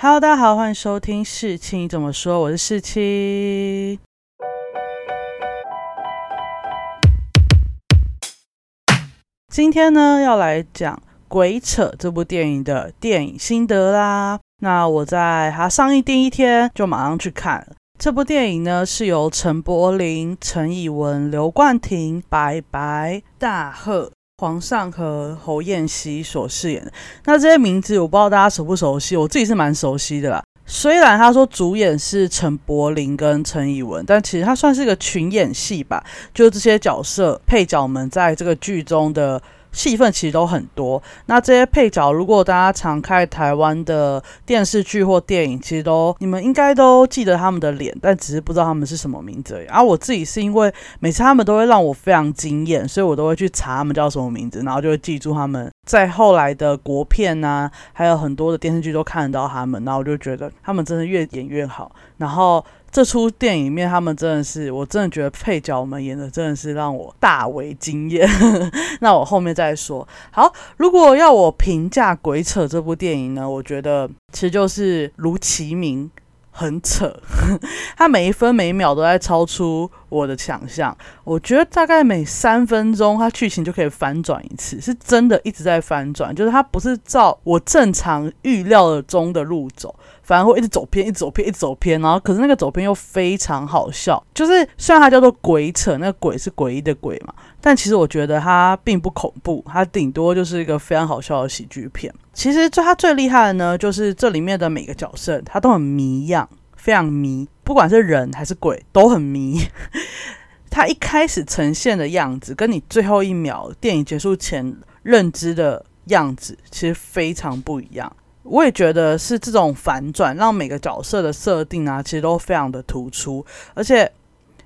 Hello，大家好，欢迎收听世青怎么说，我是世青。今天呢，要来讲《鬼扯》这部电影的电影心得啦。那我在它上映第一天就马上去看了。这部电影呢，是由陈柏霖、陈以文、刘冠廷、白白、大赫。皇上和侯彦西所饰演的那这些名字，我不知道大家熟不熟悉，我自己是蛮熟悉的啦。虽然他说主演是陈柏霖跟陈以文，但其实他算是一个群演戏吧，就这些角色配角们在这个剧中的。戏份其实都很多，那这些配角，如果大家常看台湾的电视剧或电影，其实都你们应该都记得他们的脸，但只是不知道他们是什么名字。而已。而我自己是因为每次他们都会让我非常惊艳，所以我都会去查他们叫什么名字，然后就会记住他们。在后来的国片呐，还有很多的电视剧都看得到他们，然后我就觉得他们真的越演越好，然后。这出电影里面，他们真的是，我真的觉得配角们演的真的是让我大为惊艳。那我后面再说。好，如果要我评价《鬼扯》这部电影呢，我觉得其实就是如其名，很扯。他每一分每一秒都在超出我的想象。我觉得大概每三分钟，他剧情就可以反转一次，是真的一直在翻转，就是他不是照我正常预料的中的路走。反而会一直走偏，一直走偏，一直走偏，然后可是那个走偏又非常好笑。就是虽然它叫做鬼扯，那个鬼是诡异的鬼嘛，但其实我觉得它并不恐怖，它顶多就是一个非常好笑的喜剧片。其实最它最厉害的呢，就是这里面的每个角色，它都很迷样，非常迷，不管是人还是鬼都很迷。它一开始呈现的样子，跟你最后一秒电影结束前认知的样子，其实非常不一样。我也觉得是这种反转，让每个角色的设定啊，其实都非常的突出。而且，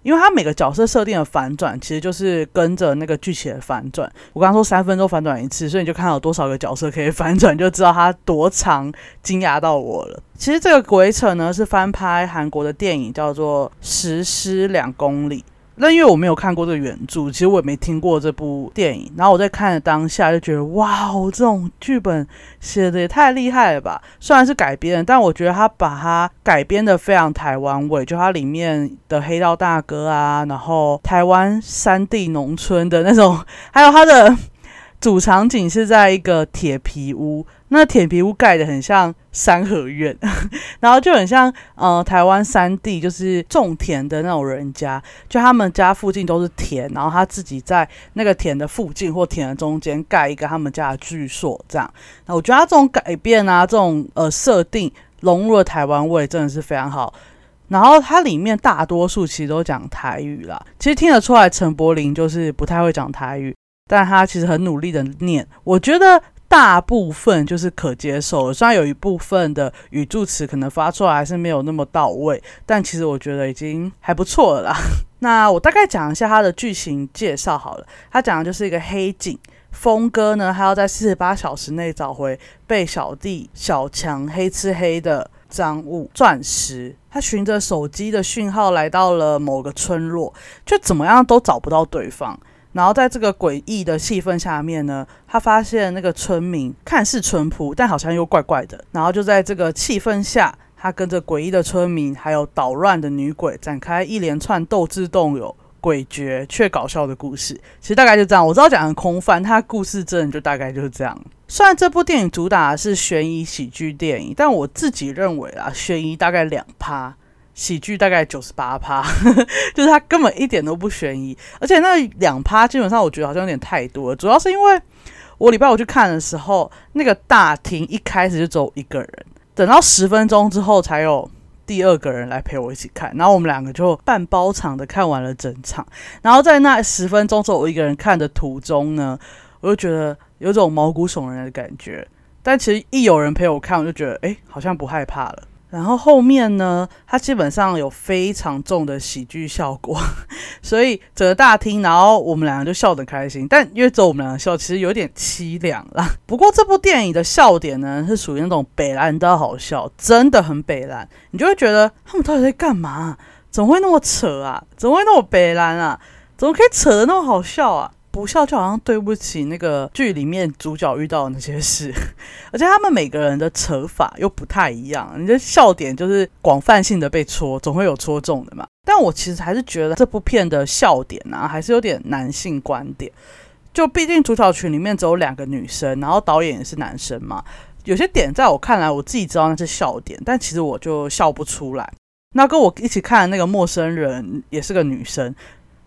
因为它每个角色设定的反转，其实就是跟着那个剧情的反转。我刚刚说三分钟反转一次，所以你就看到多少个角色可以反转，就知道它多长，惊讶到我了。其实这个鬼扯呢，是翻拍韩国的电影，叫做《实施两公里》。那因为我没有看过这个原著，其实我也没听过这部电影。然后我在看的当下就觉得，哇哦，这种剧本写的也太厉害了吧！虽然是改编，但我觉得他把它改编的非常台湾味，就它里面的黑道大哥啊，然后台湾山地农村的那种，还有它的 主场景是在一个铁皮屋。那铁皮屋盖的很像三合院，然后就很像呃台湾山地，就是种田的那种人家，就他们家附近都是田，然后他自己在那个田的附近或田的中间盖一个他们家的居所，这样。那我觉得他这种改变啊，这种呃设定融入了台湾味，真的是非常好。然后它里面大多数其实都讲台语啦，其实听得出来陈柏霖就是不太会讲台语，但他其实很努力的念，我觉得。大部分就是可接受，虽然有一部分的语助词可能发出来还是没有那么到位，但其实我觉得已经还不错了啦。那我大概讲一下它的剧情介绍好了，它讲的就是一个黑警峰哥呢，他要在四十八小时内找回被小弟小强黑吃黑的赃物钻石，他循着手机的讯号来到了某个村落，就怎么样都找不到对方。然后在这个诡异的气氛下面呢，他发现那个村民看似淳朴，但好像又怪怪的。然后就在这个气氛下，他跟着诡异的村民还有捣乱的女鬼展开一连串斗智斗勇、诡谲却搞笑的故事。其实大概就这样，我知道讲很空泛，他故事真的就大概就是这样。虽然这部电影主打是悬疑喜剧电影，但我自己认为啊，悬疑大概两趴。喜剧大概九十八趴，就是它根本一点都不悬疑，而且那两趴基本上我觉得好像有点太多了。主要是因为我礼拜五去看的时候，那个大厅一开始就只有一个人，等到十分钟之后才有第二个人来陪我一起看，然后我们两个就半包场的看完了整场。然后在那十分钟只有我一个人看的途中呢，我就觉得有种毛骨悚然的感觉。但其实一有人陪我看，我就觉得哎，好像不害怕了。然后后面呢，它基本上有非常重的喜剧效果，所以整个大厅，然后我们两个就笑得开心。但因为只有我们两个笑，其实有点凄凉啦。不过这部电影的笑点呢，是属于那种北蓝的好笑，真的很北蓝。你就会觉得他们到底在干嘛？怎么会那么扯啊？怎么会那么北蓝啊？怎么可以扯得那么好笑啊？不笑就好像对不起那个剧里面主角遇到的那些事，而且他们每个人的扯法又不太一样，你的笑点就是广泛性的被戳，总会有戳中的嘛。但我其实还是觉得这部片的笑点啊，还是有点男性观点。就毕竟主角群里面只有两个女生，然后导演也是男生嘛，有些点在我看来，我自己知道那是笑点，但其实我就笑不出来。那跟我一起看的那个陌生人也是个女生，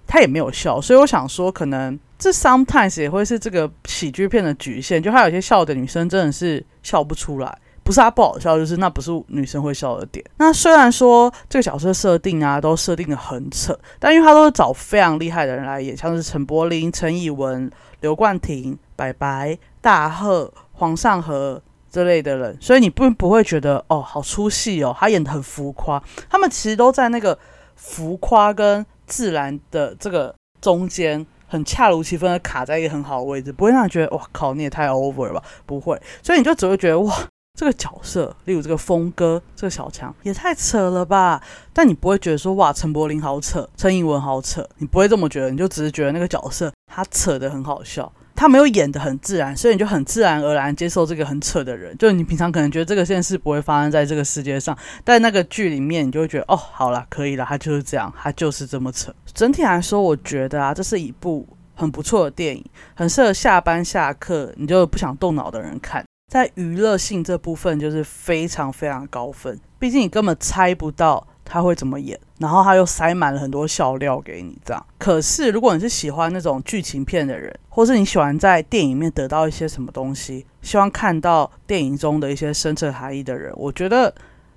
她也没有笑，所以我想说，可能这 sometimes 也会是这个喜剧片的局限，就他有些笑的女生真的是笑不出来。不是他不好笑，就是那不是女生会笑的点。那虽然说这个角色设定啊，都设定的很扯，但因为他都是找非常厉害的人来演，像是陈柏霖、陈以文、刘冠廷、白白、大贺、黄尚和这类的人，所以你不不会觉得哦，好出戏哦，他演的很浮夸。他们其实都在那个浮夸跟自然的这个中间，很恰如其分的卡在一个很好的位置，不会让你觉得哇靠，你也太 over 了吧？不会，所以你就只会觉得哇。这个角色，例如这个峰哥，这个小强也太扯了吧！但你不会觉得说哇，陈柏霖好扯，陈颖文好扯，你不会这么觉得，你就只是觉得那个角色他扯的很好笑，他没有演的很自然，所以你就很自然而然接受这个很扯的人。就是你平常可能觉得这个现实不会发生在这个世界上，但那个剧里面你就会觉得哦，好了，可以了，他就是这样，他就是这么扯。整体来说，我觉得啊，这是一部很不错的电影，很适合下班下课你就不想动脑的人看。在娱乐性这部分就是非常非常高分，毕竟你根本猜不到他会怎么演，然后他又塞满了很多笑料给你，这样。可是如果你是喜欢那种剧情片的人，或是你喜欢在电影里面得到一些什么东西，希望看到电影中的一些深层含义的人，我觉得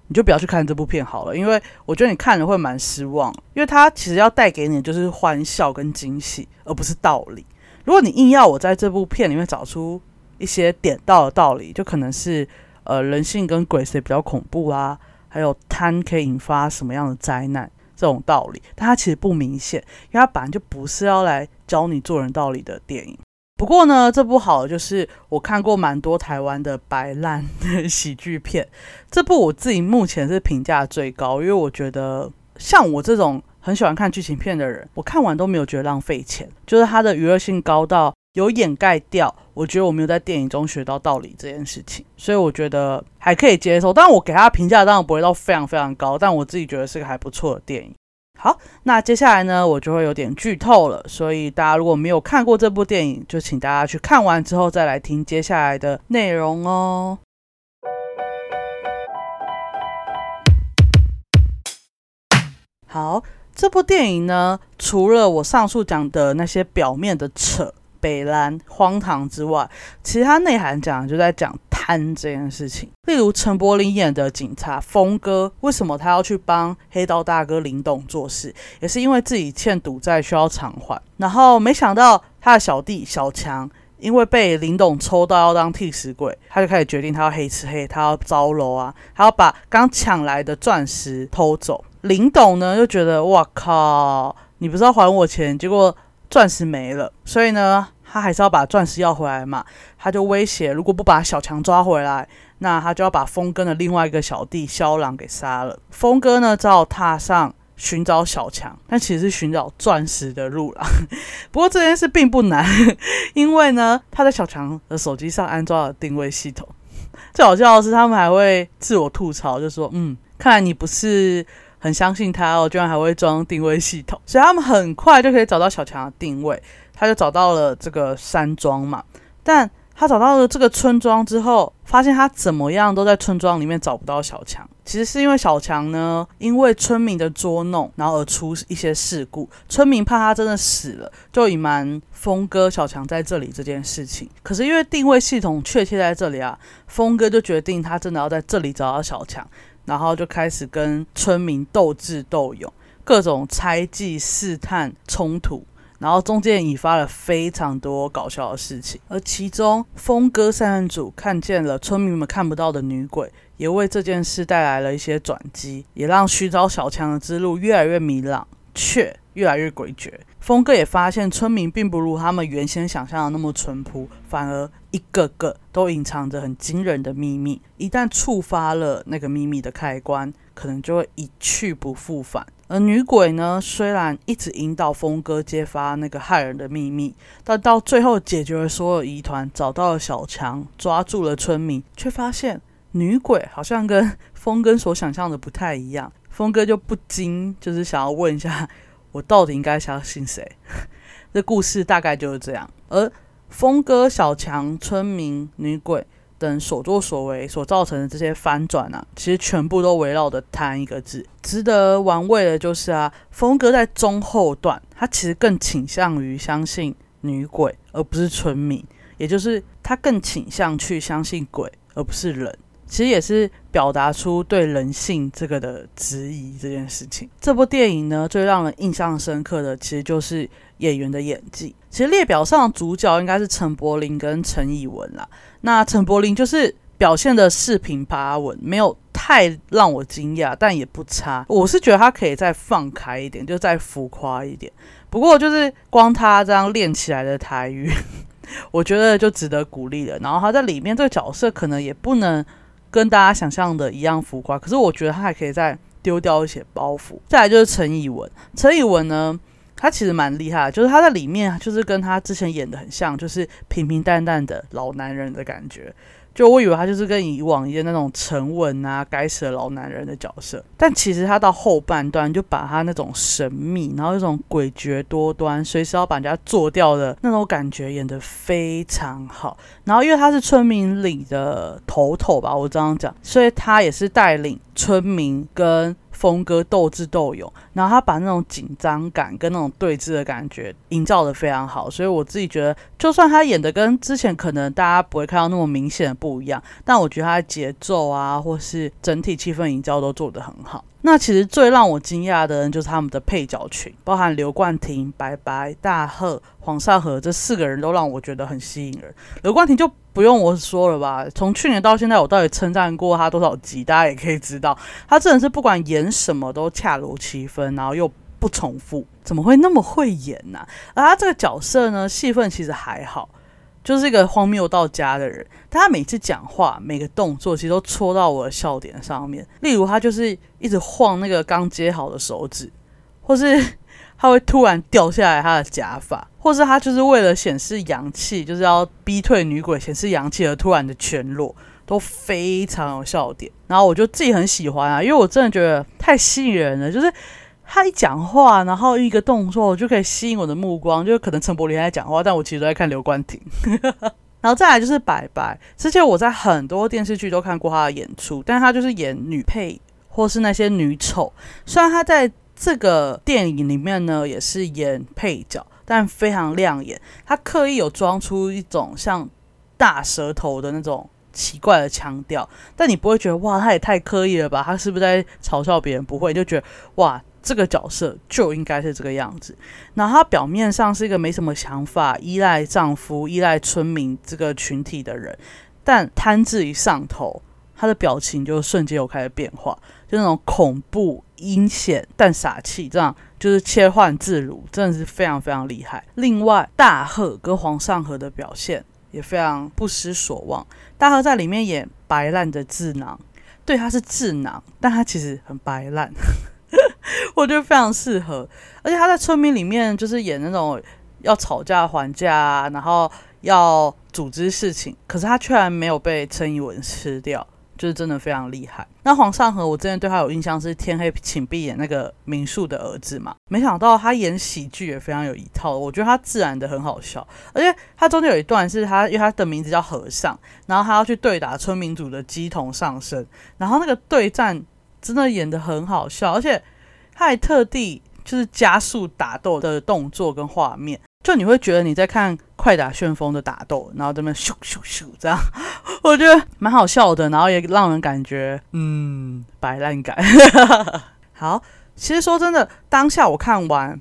你就不要去看这部片好了，因为我觉得你看了会蛮失望，因为它其实要带给你就是欢笑跟惊喜，而不是道理。如果你硬要我在这部片里面找出，一些点到的道理，就可能是呃人性跟鬼谁比较恐怖啊，还有贪可以引发什么样的灾难这种道理，但它其实不明显，因为它本来就不是要来教你做人道理的电影。不过呢，这部好就是我看过蛮多台湾的白烂的喜剧片，这部我自己目前是评价最高，因为我觉得像我这种很喜欢看剧情片的人，我看完都没有觉得浪费钱，就是它的娱乐性高到。有掩盖掉，我觉得我没有在电影中学到道理这件事情，所以我觉得还可以接受。但我给他评价当然不会到非常非常高，但我自己觉得是个还不错的电影。好，那接下来呢，我就会有点剧透了，所以大家如果没有看过这部电影，就请大家去看完之后再来听接下来的内容哦。好，这部电影呢，除了我上述讲的那些表面的扯。北兰荒唐之外，其他内涵讲就在讲贪这件事情。例如陈柏霖演的警察峰哥，为什么他要去帮黑道大哥林董做事，也是因为自己欠赌债需要偿还。然后没想到他的小弟小强，因为被林董抽到要当替死鬼，他就开始决定他要黑吃黑，他要招楼啊，他要把刚抢来的钻石偷走。林董呢就觉得哇靠，你不是要还我钱，结果。钻石没了，所以呢，他还是要把钻石要回来嘛。他就威胁，如果不把小强抓回来，那他就要把峰哥的另外一个小弟肖朗给杀了。峰哥呢，只好踏上寻找小强，但其实是寻找钻石的路了。不过这件事并不难，因为呢，他在小强的手机上安装了定位系统。最好笑的是，他们还会自我吐槽，就说：“嗯，看来你不是。”很相信他哦，居然还会装定位系统，所以他们很快就可以找到小强的定位。他就找到了这个山庄嘛，但他找到了这个村庄之后，发现他怎么样都在村庄里面找不到小强。其实是因为小强呢，因为村民的捉弄，然后而出一些事故。村民怕他真的死了，就隐瞒峰哥小强在这里这件事情。可是因为定位系统确切在这里啊，峰哥就决定他真的要在这里找到小强。然后就开始跟村民斗智斗勇，各种猜忌、试探、冲突，然后中间引发了非常多搞笑的事情。而其中，峰哥三人组看见了村民们看不到的女鬼，也为这件事带来了一些转机，也让寻找小强的之路越来越迷朗，却越来越诡谲。峰哥也发现，村民并不如他们原先想象的那么淳朴，反而一个个都隐藏着很惊人的秘密。一旦触发了那个秘密的开关，可能就会一去不复返。而女鬼呢，虽然一直引导峰哥揭发那个害人的秘密，但到最后解决了所有疑团，找到了小强，抓住了村民，却发现女鬼好像跟峰哥所想象的不太一样。峰哥就不禁就是想要问一下，我到底应该相信谁？这故事大概就是这样。而峰哥、小强、村民、女鬼。等所作所为所造成的这些翻转啊，其实全部都围绕着贪一个字。值得玩味的就是啊，峰哥在中后段，他其实更倾向于相信女鬼，而不是村民，也就是他更倾向去相信鬼，而不是人。其实也是表达出对人性这个的质疑这件事情。这部电影呢，最让人印象深刻的，其实就是演员的演技。其实列表上主角应该是陈柏霖跟陈以文啦。那陈柏霖就是表现的四平八稳，没有太让我惊讶，但也不差。我是觉得他可以再放开一点，就再浮夸一点。不过就是光他这样练起来的台语，我觉得就值得鼓励了。然后他在里面这个角色可能也不能。跟大家想象的一样浮夸，可是我觉得他还可以再丢掉一些包袱。再来就是陈以文，陈以文呢，他其实蛮厉害，就是他在里面就是跟他之前演的很像，就是平平淡淡的老男人的感觉。就我以为他就是跟以往一样那种沉稳啊、该死的老男人的角色，但其实他到后半段就把他那种神秘，然后那种诡谲多端、随时要把人家做掉的那种感觉演得非常好。然后因为他是村民里的头头吧，我这样讲，所以他也是带领村民跟。风格斗智斗勇，然后他把那种紧张感跟那种对峙的感觉营造的非常好，所以我自己觉得，就算他演的跟之前可能大家不会看到那么明显的不一样，但我觉得他的节奏啊，或是整体气氛营造都做得很好。那其实最让我惊讶的人就是他们的配角群，包含刘冠廷、白白、大赫、黄少和这四个人都让我觉得很吸引人。刘冠廷就不用我说了吧，从去年到现在，我到底称赞过他多少集，大家也可以知道，他真的是不管演什么都恰如其分，然后又不重复，怎么会那么会演呢？而他这个角色呢，戏份其实还好。就是一个荒谬到家的人，但他每次讲话每个动作其实都戳到我的笑点上面。例如，他就是一直晃那个刚接好的手指，或是他会突然掉下来他的假发，或是他就是为了显示阳气，就是要逼退女鬼显示阳气而突然的全裸，都非常有笑点。然后我就自己很喜欢啊，因为我真的觉得太吸引人了，就是。他一讲话，然后一个动作就可以吸引我的目光，就可能陈柏霖在讲话，但我其实都在看刘冠廷。然后再来就是白白，之前我在很多电视剧都看过他的演出，但他就是演女配或是那些女丑。虽然他在这个电影里面呢也是演配角，但非常亮眼。他刻意有装出一种像大舌头的那种奇怪的腔调，但你不会觉得哇，他也太刻意了吧？他是不是在嘲笑别人？不会，就觉得哇。这个角色就应该是这个样子。那她表面上是一个没什么想法、依赖丈夫、依赖村民这个群体的人，但贪字一上头，他的表情就瞬间有开始变化，就那种恐怖、阴险但傻气，这样就是切换自如，真的是非常非常厉害。另外，大贺跟黄尚和的表现也非常不失所望。大贺在里面演白烂的智囊，对他是智囊，但他其实很白烂。我觉得非常适合，而且他在村民里面就是演那种要吵架还价啊，然后要组织事情，可是他居然没有被陈以文吃掉，就是真的非常厉害。那黄尚和，我之前对他有印象是《天黑请闭眼》那个民宿的儿子嘛，没想到他演喜剧也非常有一套，我觉得他自然的很好笑，而且他中间有一段是他，因为他的名字叫和尚，然后他要去对打村民组的鸡同上身，然后那个对战真的演的很好笑，而且。他还特地就是加速打斗的动作跟画面，就你会觉得你在看快打旋风的打斗，然后这边咻咻咻这样，我觉得蛮好笑的，然后也让人感觉嗯摆烂感。好，其实说真的，当下我看完，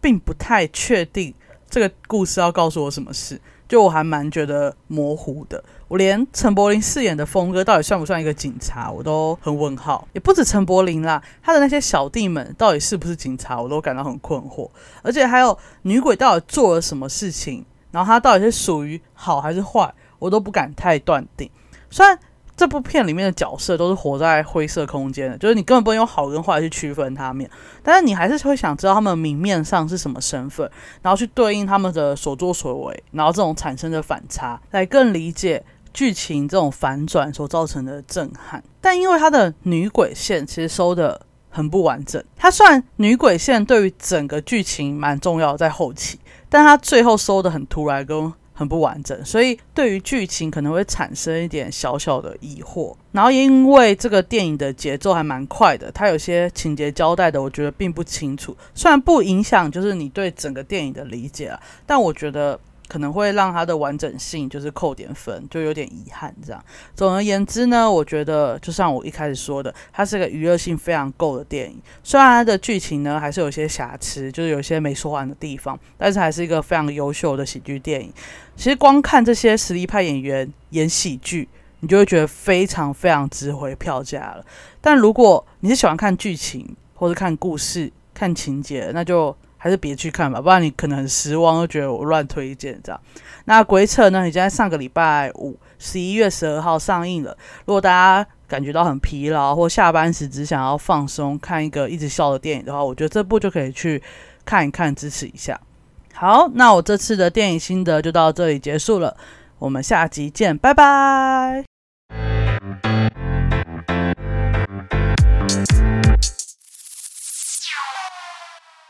并不太确定这个故事要告诉我什么事。就我还蛮觉得模糊的，我连陈柏霖饰演的峰哥到底算不算一个警察，我都很问号。也不止陈柏霖啦，他的那些小弟们到底是不是警察，我都感到很困惑。而且还有女鬼到底做了什么事情，然后她到底是属于好还是坏，我都不敢太断定。虽然这部片里面的角色都是活在灰色空间的，就是你根本不能用好跟坏去区分他们，但是你还是会想知道他们明面上是什么身份，然后去对应他们的所作所为，然后这种产生的反差，来更理解剧情这种反转所造成的震撼。但因为他的女鬼线其实收的很不完整，它算女鬼线对于整个剧情蛮重要，在后期，但他最后收的很突然跟。很不完整，所以对于剧情可能会产生一点小小的疑惑。然后因为这个电影的节奏还蛮快的，它有些情节交代的，我觉得并不清楚。虽然不影响就是你对整个电影的理解啊，但我觉得。可能会让它的完整性就是扣点分，就有点遗憾这样。总而言之呢，我觉得就像我一开始说的，它是个娱乐性非常够的电影。虽然它的剧情呢还是有些瑕疵，就是有些没说完的地方，但是还是一个非常优秀的喜剧电影。其实光看这些实力派演员演喜剧，你就会觉得非常非常值回票价了。但如果你是喜欢看剧情或者看故事、看情节，那就。还是别去看吧，不然你可能很失望，又觉得我乱推荐这样。那鬼扯呢？已经在上个礼拜五，十一月十二号上映了。如果大家感觉到很疲劳，或下班时只想要放松，看一个一直笑的电影的话，我觉得这部就可以去看一看，支持一下。好，那我这次的电影心得就到这里结束了，我们下集见，拜拜。